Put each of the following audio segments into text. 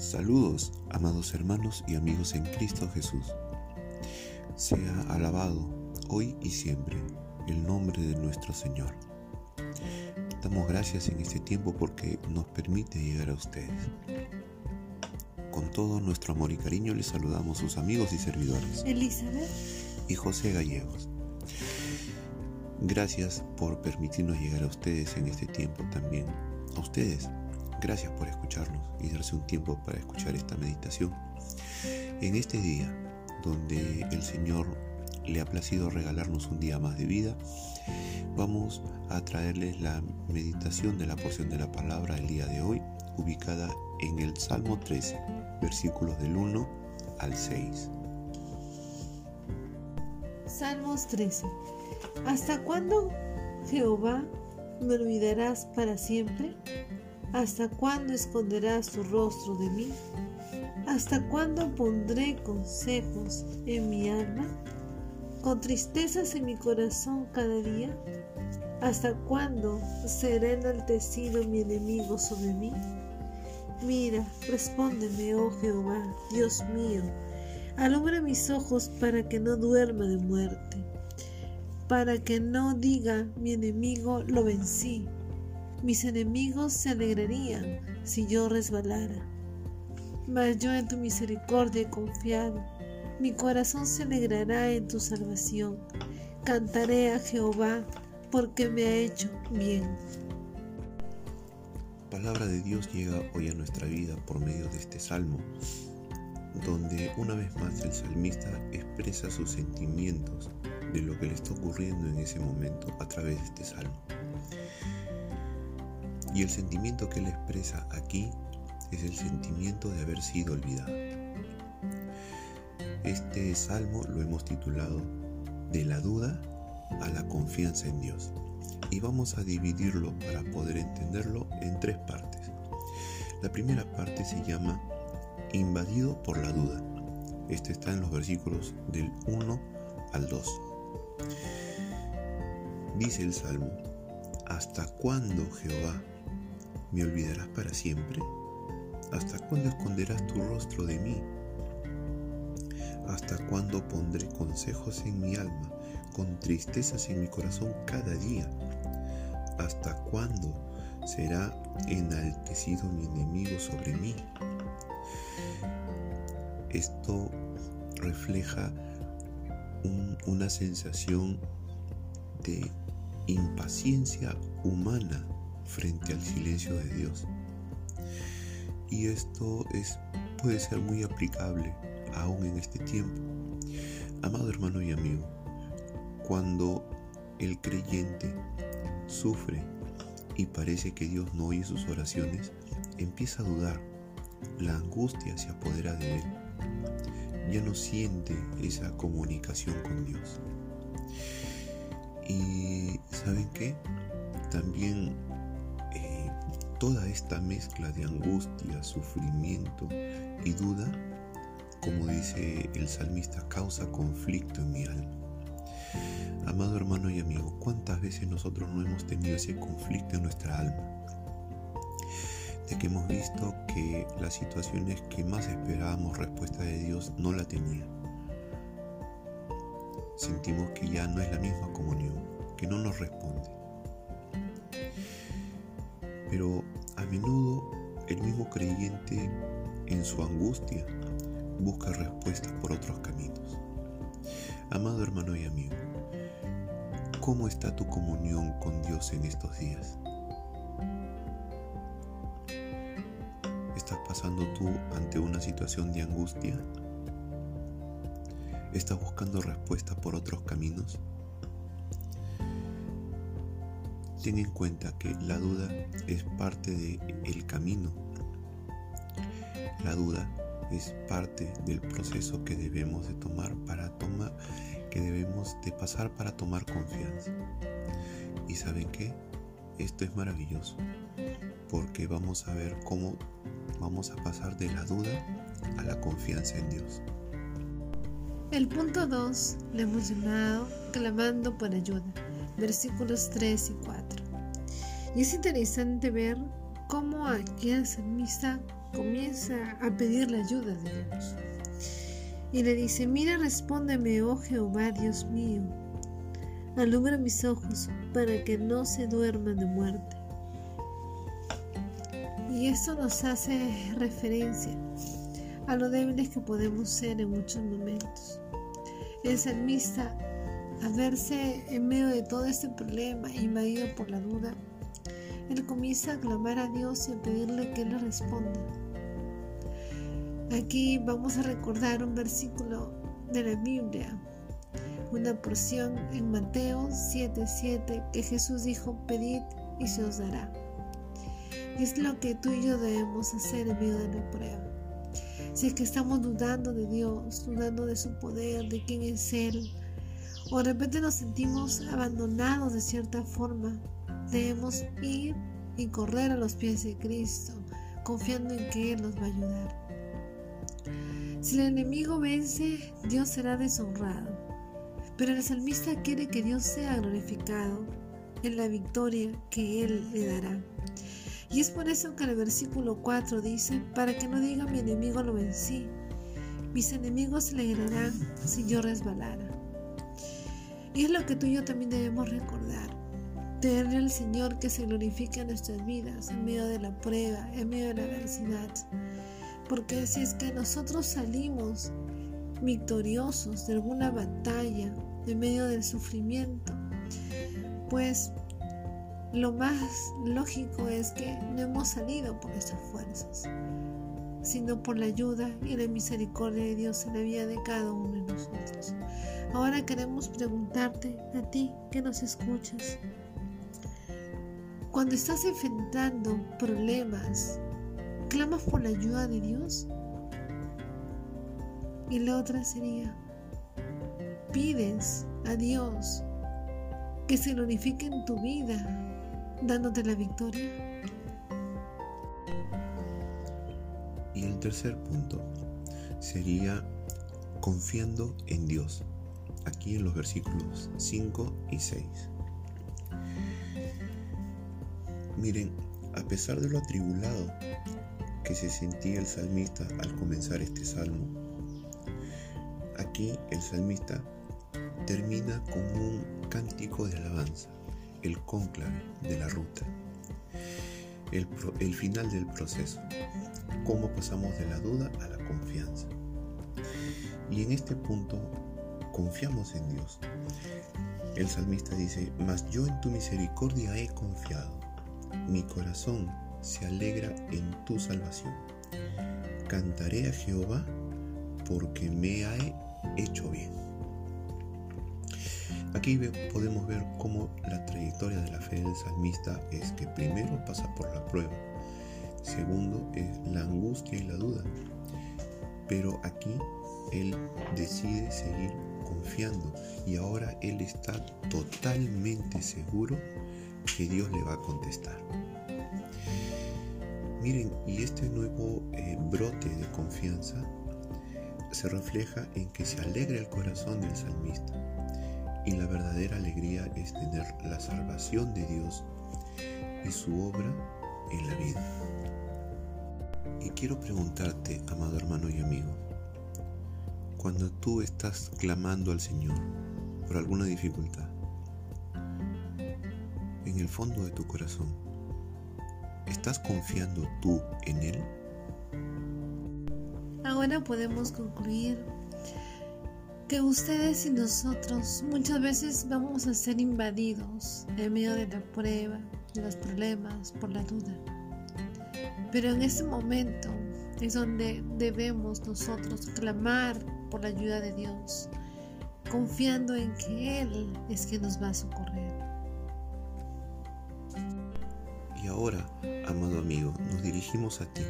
Saludos, amados hermanos y amigos en Cristo Jesús. Sea alabado hoy y siempre el nombre de nuestro Señor. Damos gracias en este tiempo porque nos permite llegar a ustedes. Con todo nuestro amor y cariño les saludamos sus amigos y servidores. Elizabeth y José Gallegos. Gracias por permitirnos llegar a ustedes en este tiempo también. A ustedes, gracias por escucharnos y darse un tiempo para escuchar esta meditación. En este día, donde el Señor le ha placido regalarnos un día más de vida, vamos a traerles la meditación de la porción de la palabra el día de hoy, ubicada en el Salmo 13, versículos del 1 al 6. Salmos 13 ¿Hasta cuándo, Jehová, me olvidarás para siempre? ¿Hasta cuándo esconderás tu rostro de mí? ¿Hasta cuándo pondré consejos en mi alma? ¿Con tristezas en mi corazón cada día? ¿Hasta cuándo será enaltecido mi enemigo sobre mí? Mira, respóndeme, oh Jehová, Dios mío, alumbra mis ojos para que no duerma de muerte para que no diga mi enemigo lo vencí. Mis enemigos se alegrarían si yo resbalara. Mas yo en tu misericordia he confiado. Mi corazón se alegrará en tu salvación. Cantaré a Jehová porque me ha hecho bien. Palabra de Dios llega hoy a nuestra vida por medio de este salmo, donde una vez más el salmista expresa sus sentimientos de lo que le está ocurriendo en ese momento a través de este salmo. Y el sentimiento que él expresa aquí es el sentimiento de haber sido olvidado. Este salmo lo hemos titulado De la duda a la confianza en Dios. Y vamos a dividirlo para poder entenderlo en tres partes. La primera parte se llama Invadido por la duda. Este está en los versículos del 1 al 2. Dice el Salmo, ¿hasta cuándo, Jehová, me olvidarás para siempre? ¿Hasta cuándo esconderás tu rostro de mí? ¿Hasta cuándo pondré consejos en mi alma, con tristezas en mi corazón cada día? ¿Hasta cuándo será enaltecido mi enemigo sobre mí? Esto refleja una sensación de impaciencia humana frente al silencio de Dios. Y esto es, puede ser muy aplicable aún en este tiempo. Amado hermano y amigo, cuando el creyente sufre y parece que Dios no oye sus oraciones, empieza a dudar. La angustia se apodera de él ya no siente esa comunicación con Dios. Y ¿saben qué? También toda esta mezcla de angustia, sufrimiento y duda, como dice el salmista, causa conflicto en mi alma. Amado hermano y amigo, ¿cuántas veces nosotros no hemos tenido ese conflicto en nuestra alma? de que hemos visto que las situaciones que más esperábamos respuesta de Dios no la tenía. Sentimos que ya no es la misma comunión, que no nos responde. Pero menudo el mismo creyente en su angustia busca respuestas por otros caminos. Amado hermano y amigo, ¿cómo está tu comunión con Dios en estos días? estás pasando tú ante una situación de angustia? ¿Estás buscando respuestas por otros caminos? Ten en cuenta que la duda es parte del camino. La duda es parte del proceso que debemos de tomar para tomar, que debemos de pasar para tomar confianza. ¿Y saben qué? Esto es maravilloso porque vamos a ver cómo vamos a pasar de la duda a la confianza en Dios. El punto 2 le hemos llamado clamando por ayuda, versículos 3 y 4. Y es interesante ver cómo aquí el salmista comienza a pedir la ayuda de Dios. Y le dice, mira, respóndeme, oh Jehová, Dios mío, alumbra mis ojos para que no se duerman de muerte. Y esto nos hace referencia a lo débiles que podemos ser en muchos momentos. El salmista, al verse en medio de todo este problema, invadido por la duda, él comienza a clamar a Dios y a pedirle que le responda. Aquí vamos a recordar un versículo de la Biblia, una porción en Mateo 7:7 que Jesús dijo, pedid y se os dará. Es lo que tú y yo debemos hacer en medio de la prueba. Si es que estamos dudando de Dios, dudando de su poder, de quién es Él, o de repente nos sentimos abandonados de cierta forma, debemos ir y correr a los pies de Cristo, confiando en que Él nos va a ayudar. Si el enemigo vence, Dios será deshonrado. Pero el salmista quiere que Dios sea glorificado en la victoria que Él le dará. Y es por eso que el versículo 4 dice, para que no diga mi enemigo lo vencí, mis enemigos se alegrarán si yo resbalara. Y es lo que tú y yo también debemos recordar. Tener al Señor que se glorifique en nuestras vidas en medio de la prueba, en medio de la adversidad. Porque si es que nosotros salimos victoriosos de alguna batalla en medio del sufrimiento, pues lo más lógico es que no hemos salido por nuestras fuerzas, sino por la ayuda y la misericordia de Dios en la vida de cada uno de nosotros. Ahora queremos preguntarte a ti que nos escuchas. Cuando estás enfrentando problemas, ¿clamas por la ayuda de Dios? Y la otra sería, pides a Dios que se glorifique en tu vida dándote la victoria. Y el tercer punto sería confiando en Dios, aquí en los versículos 5 y 6. Miren, a pesar de lo atribulado que se sentía el salmista al comenzar este salmo, aquí el salmista termina con un cántico de alabanza el cónclave de la ruta, el, el final del proceso, cómo pasamos de la duda a la confianza. Y en este punto confiamos en Dios. El salmista dice, mas yo en tu misericordia he confiado, mi corazón se alegra en tu salvación. Cantaré a Jehová porque me ha hecho bien. Aquí podemos ver cómo la trayectoria de la fe del salmista es que primero pasa por la prueba, segundo es la angustia y la duda, pero aquí él decide seguir y ahora él está totalmente seguro que Dios le va a contestar. Miren, y este nuevo eh, brote de confianza se refleja en que se alegra el corazón del salmista y la verdadera alegría es tener la salvación de Dios y su obra en la vida. Y quiero preguntarte, amado hermano y amigo, cuando tú estás clamando al Señor por alguna dificultad, en el fondo de tu corazón, ¿estás confiando tú en Él? Ahora podemos concluir que ustedes y nosotros muchas veces vamos a ser invadidos en medio de la prueba, de los problemas, por la duda. Pero en ese momento es donde debemos nosotros clamar por la ayuda de Dios, confiando en que Él es quien nos va a socorrer. Y ahora, amado amigo, nos dirigimos a ti,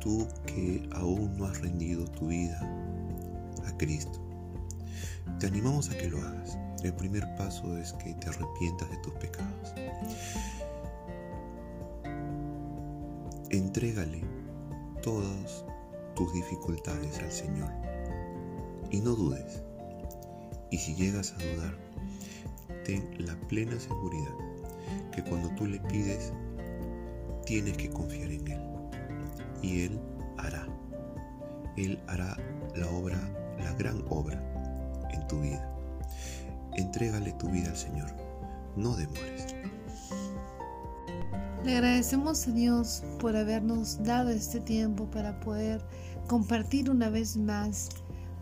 tú que aún no has rendido tu vida a Cristo. Te animamos a que lo hagas. El primer paso es que te arrepientas de tus pecados. Entrégale todas tus dificultades al Señor. Y no dudes. Y si llegas a dudar, ten la plena seguridad que cuando tú le pides, tienes que confiar en Él. y Él hará. Él hará la obra, la gran obra en tu vida. Entrégale tu vida al Señor. No demores. Le agradecemos a Dios por habernos dado este tiempo para poder compartir una vez más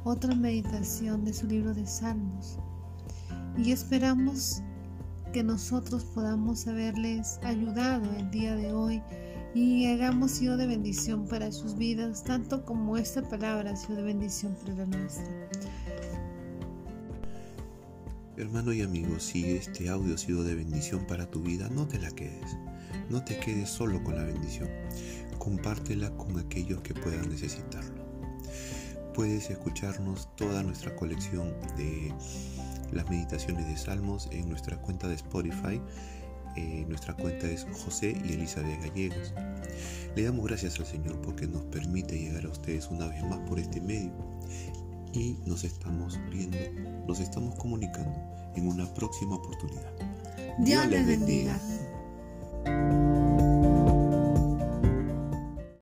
otra meditación de su libro de Salmos. Y esperamos que nosotros podamos haberles ayudado el día de hoy y hagamos sido de bendición para sus vidas, tanto como esta palabra ha sido de bendición para la nuestra. Hermano y amigo, si este audio ha sido de bendición para tu vida, no te la quedes. No te quedes solo con la bendición. Compártela con aquellos que puedan necesitarlo. Puedes escucharnos toda nuestra colección de las meditaciones de Salmos en nuestra cuenta de Spotify. Eh, nuestra cuenta es José y Elizabeth Gallegos. Le damos gracias al Señor porque nos permite llegar a ustedes una vez más por este medio y nos estamos viendo, nos estamos comunicando en una próxima oportunidad. Dios, les bendiga.